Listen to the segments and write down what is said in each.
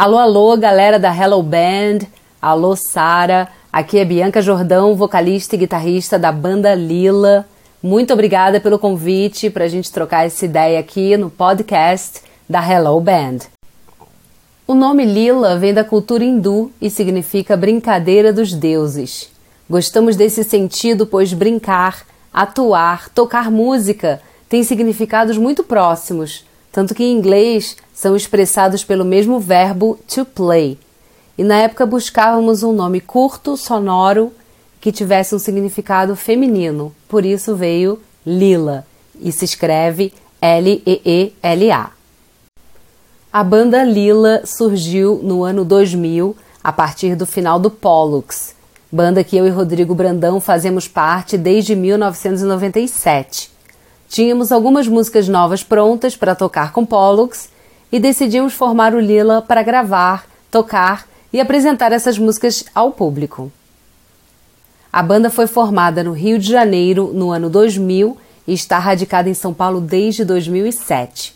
Alô, alô, galera da Hello Band. Alô, Sara. Aqui é Bianca Jordão, vocalista e guitarrista da banda Lila. Muito obrigada pelo convite para a gente trocar essa ideia aqui no podcast da Hello Band. O nome Lila vem da cultura hindu e significa brincadeira dos deuses. Gostamos desse sentido, pois brincar, atuar, tocar música têm significados muito próximos, tanto que em inglês são expressados pelo mesmo verbo to play. E na época buscávamos um nome curto, sonoro que tivesse um significado feminino, por isso veio Lila e se escreve L-E-E-L-A. A banda Lila surgiu no ano 2000 a partir do final do Pollux, banda que eu e Rodrigo Brandão fazemos parte desde 1997. Tínhamos algumas músicas novas prontas para tocar com Pollux e decidimos formar o Lila para gravar, tocar e apresentar essas músicas ao público. A banda foi formada no Rio de Janeiro no ano 2000 e está radicada em São Paulo desde 2007.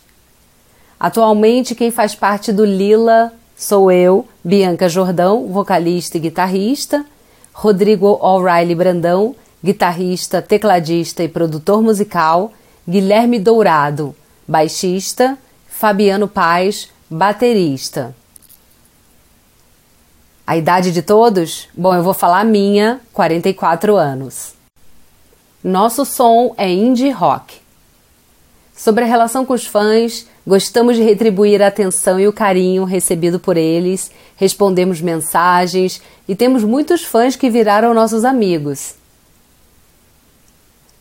Atualmente, quem faz parte do Lila sou eu, Bianca Jordão, vocalista e guitarrista, Rodrigo O'Reilly Brandão, guitarrista, tecladista e produtor musical, Guilherme Dourado, baixista, Fabiano Paz, baterista. A idade de todos? Bom, eu vou falar minha, 44 anos. Nosso som é indie rock. Sobre a relação com os fãs, gostamos de retribuir a atenção e o carinho recebido por eles, respondemos mensagens e temos muitos fãs que viraram nossos amigos.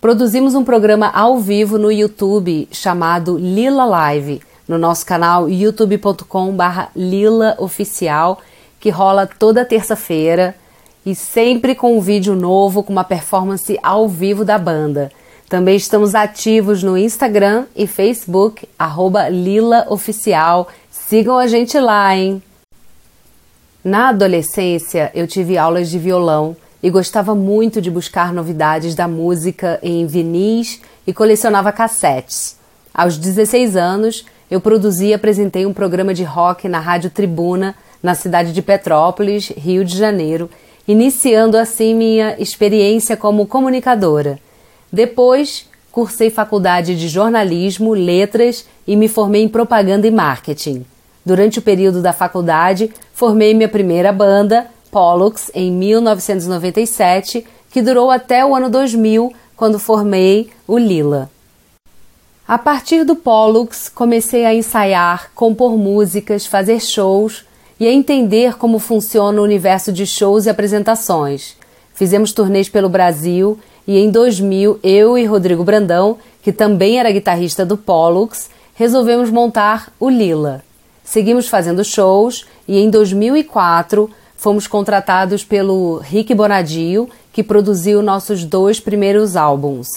Produzimos um programa ao vivo no YouTube chamado Lila Live, no nosso canal youtube.com/lila oficial que rola toda terça-feira e sempre com um vídeo novo com uma performance ao vivo da banda. Também estamos ativos no Instagram e Facebook, arroba Lila Oficial. Sigam a gente lá, hein? Na adolescência, eu tive aulas de violão e gostava muito de buscar novidades da música em vinis e colecionava cassetes. Aos 16 anos, eu produzi e apresentei um programa de rock na Rádio Tribuna na cidade de Petrópolis, Rio de Janeiro, iniciando assim minha experiência como comunicadora. Depois, cursei faculdade de jornalismo, letras e me formei em propaganda e marketing. Durante o período da faculdade, formei minha primeira banda, Pollux, em 1997, que durou até o ano 2000, quando formei o Lila. A partir do Pollux, comecei a ensaiar, compor músicas, fazer shows e a entender como funciona o universo de shows e apresentações. Fizemos turnês pelo Brasil e em 2000 eu e Rodrigo Brandão, que também era guitarrista do Pollux, resolvemos montar o Lila. Seguimos fazendo shows e em 2004 fomos contratados pelo Rick Bonadio, que produziu nossos dois primeiros álbuns.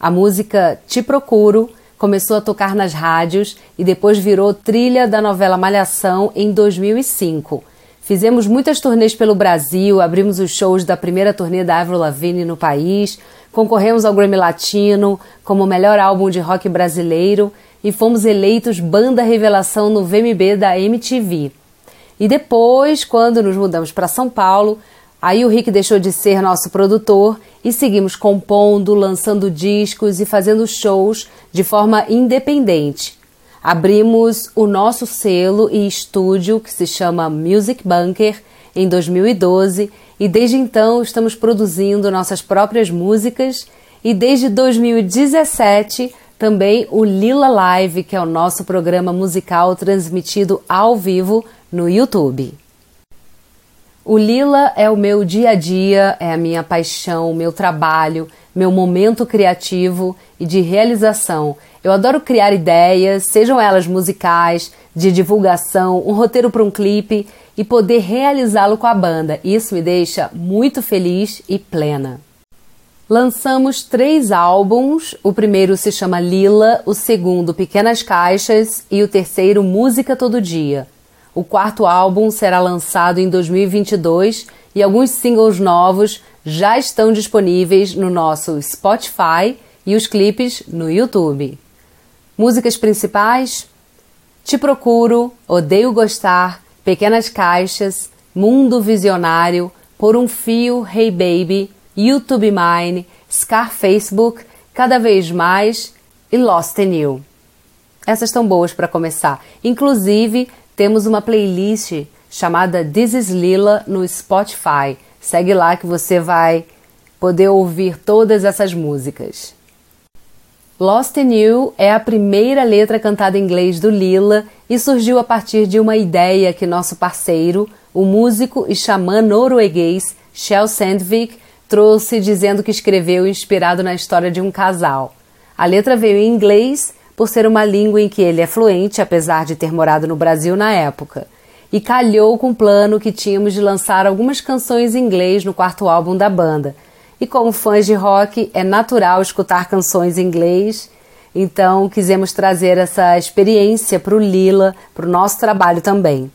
A música Te Procuro começou a tocar nas rádios e depois virou trilha da novela Malhação em 2005. Fizemos muitas turnês pelo Brasil, abrimos os shows da primeira turnê da Avril Lavigne no país, concorremos ao Grammy Latino como melhor álbum de rock brasileiro e fomos eleitos banda revelação no VMB da MTV. E depois, quando nos mudamos para São Paulo, Aí o Rick deixou de ser nosso produtor e seguimos compondo, lançando discos e fazendo shows de forma independente. Abrimos o nosso selo e estúdio que se chama Music Bunker em 2012 e desde então estamos produzindo nossas próprias músicas e desde 2017 também o Lila Live, que é o nosso programa musical transmitido ao vivo no YouTube. O Lila é o meu dia a dia, é a minha paixão, o meu trabalho, meu momento criativo e de realização. Eu adoro criar ideias, sejam elas musicais, de divulgação, um roteiro para um clipe e poder realizá-lo com a banda. Isso me deixa muito feliz e plena. Lançamos três álbuns. O primeiro se chama Lila, o segundo Pequenas Caixas e o terceiro Música Todo Dia. O quarto álbum será lançado em 2022 e alguns singles novos já estão disponíveis no nosso Spotify e os clipes no YouTube. Músicas principais: Te Procuro, Odeio Gostar, Pequenas Caixas, Mundo Visionário, Por um Fio, Hey Baby, YouTube Mine, Scar Facebook, Cada Vez Mais e Lost in You. Essas estão boas para começar. Inclusive, temos uma playlist chamada This is Lila no Spotify. Segue lá que você vai poder ouvir todas essas músicas. Lost in You é a primeira letra cantada em inglês do Lila e surgiu a partir de uma ideia que nosso parceiro, o músico e xamã norueguês Shel Sandvik, trouxe dizendo que escreveu inspirado na história de um casal. A letra veio em inglês por ser uma língua em que ele é fluente, apesar de ter morado no Brasil na época. E calhou com o plano que tínhamos de lançar algumas canções em inglês no quarto álbum da banda, e como fãs de rock, é natural escutar canções em inglês. Então, quisemos trazer essa experiência para o Lila, para o nosso trabalho também.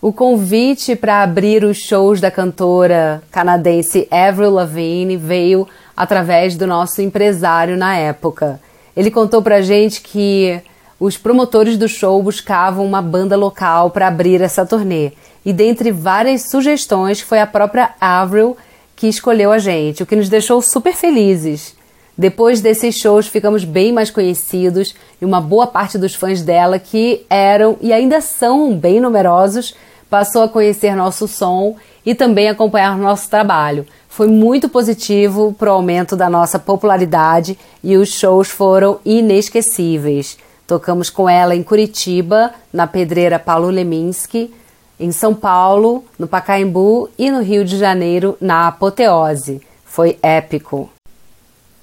O convite para abrir os shows da cantora canadense Avril Lavigne veio através do nosso empresário na época. Ele contou para a gente que os promotores do show buscavam uma banda local para abrir essa turnê. E dentre várias sugestões foi a própria Avril que escolheu a gente, o que nos deixou super felizes. Depois desses shows, ficamos bem mais conhecidos e uma boa parte dos fãs dela, que eram e ainda são bem numerosos, passou a conhecer nosso som e também acompanhar nosso trabalho. Foi muito positivo para o aumento da nossa popularidade e os shows foram inesquecíveis. Tocamos com ela em Curitiba, na pedreira Paulo Leminski, em São Paulo, no Pacaembu e no Rio de Janeiro, na Apoteose. Foi épico.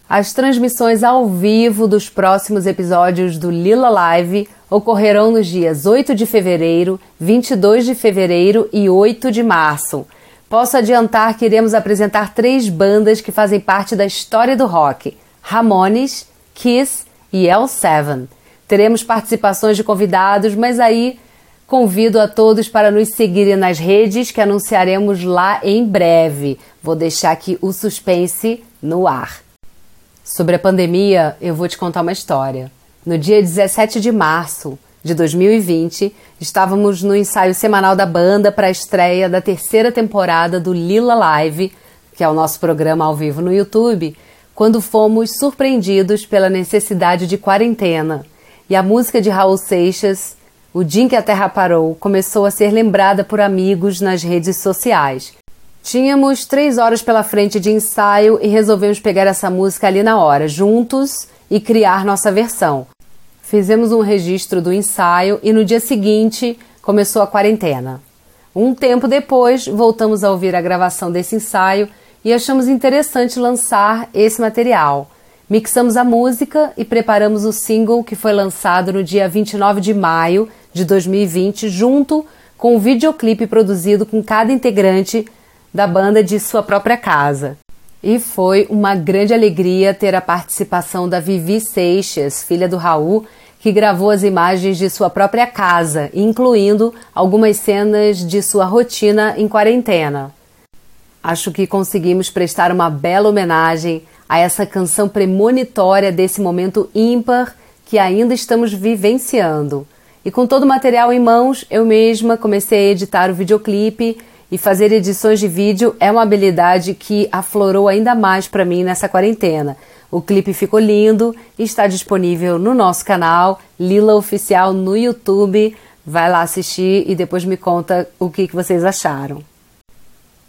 As transmissões ao vivo dos próximos episódios do Lila Live ocorrerão nos dias 8 de fevereiro, 22 de fevereiro e 8 de março. Posso adiantar que iremos apresentar três bandas que fazem parte da história do rock: Ramones, Kiss e L7. Teremos participações de convidados, mas aí Convido a todos para nos seguirem nas redes que anunciaremos lá em breve. Vou deixar aqui o suspense no ar. Sobre a pandemia, eu vou te contar uma história. No dia 17 de março de 2020, estávamos no ensaio semanal da banda para a estreia da terceira temporada do Lila Live, que é o nosso programa ao vivo no YouTube, quando fomos surpreendidos pela necessidade de quarentena. E a música de Raul Seixas o dia em que a Terra parou começou a ser lembrada por amigos nas redes sociais. Tínhamos três horas pela frente de ensaio e resolvemos pegar essa música ali na hora, juntos, e criar nossa versão. Fizemos um registro do ensaio e no dia seguinte começou a quarentena. Um tempo depois, voltamos a ouvir a gravação desse ensaio e achamos interessante lançar esse material. Mixamos a música e preparamos o single que foi lançado no dia 29 de maio de 2020, junto com um videoclipe produzido com cada integrante da banda de sua própria casa. E foi uma grande alegria ter a participação da Vivi Seixas, filha do Raul, que gravou as imagens de sua própria casa, incluindo algumas cenas de sua rotina em quarentena. Acho que conseguimos prestar uma bela homenagem a essa canção premonitória desse momento ímpar que ainda estamos vivenciando. E com todo o material em mãos, eu mesma comecei a editar o videoclipe e fazer edições de vídeo é uma habilidade que aflorou ainda mais para mim nessa quarentena. O clipe ficou lindo e está disponível no nosso canal Lila Oficial no YouTube. Vai lá assistir e depois me conta o que, que vocês acharam.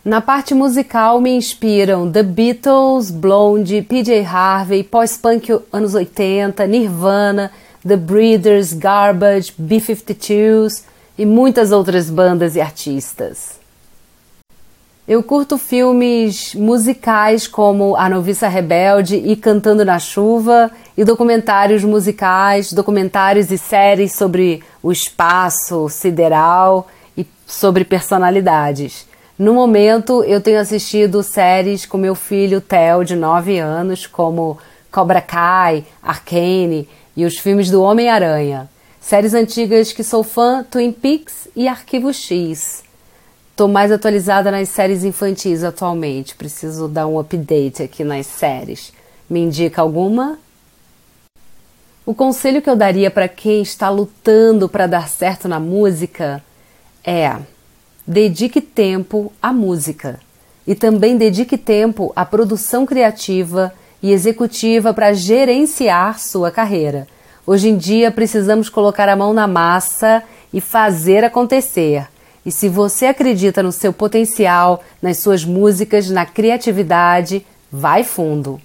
Na parte musical me inspiram The Beatles, Blonde, PJ Harvey, pós-punk anos 80, Nirvana, The Breeders, Garbage, B-52s e muitas outras bandas e artistas. Eu curto filmes musicais como A Noviça Rebelde e Cantando na Chuva, e documentários musicais, documentários e séries sobre o espaço sideral e sobre personalidades. No momento, eu tenho assistido séries com meu filho Theo, de 9 anos, como Cobra Kai, Arcane e os filmes do Homem-Aranha. Séries antigas que sou fã, Twin Peaks e Arquivo X. Tô mais atualizada nas séries infantis atualmente, preciso dar um update aqui nas séries. Me indica alguma? O conselho que eu daria para quem está lutando para dar certo na música é: dedique tempo à música e também dedique tempo à produção criativa e executiva para gerenciar sua carreira. Hoje em dia precisamos colocar a mão na massa e fazer acontecer. E se você acredita no seu potencial, nas suas músicas, na criatividade, vai fundo.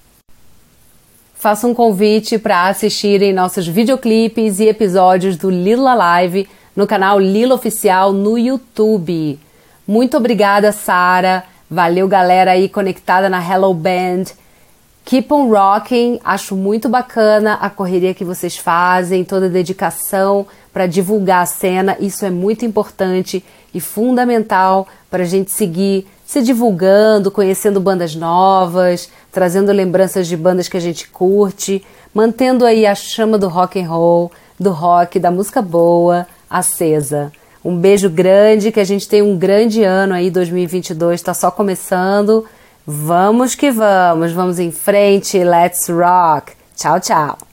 Faça um convite para assistirem nossos videoclipes e episódios do Lila Live no canal Lila Oficial no YouTube. Muito obrigada, Sara. Valeu, galera aí conectada na Hello Band. Keep on rocking, acho muito bacana a correria que vocês fazem, toda a dedicação para divulgar a cena, isso é muito importante e fundamental para a gente seguir se divulgando, conhecendo bandas novas, trazendo lembranças de bandas que a gente curte, mantendo aí a chama do rock and roll, do rock, da música boa, acesa. Um beijo grande, que a gente tenha um grande ano aí, 2022 está só começando. Vamos que vamos, vamos em frente, let's rock. Tchau, tchau.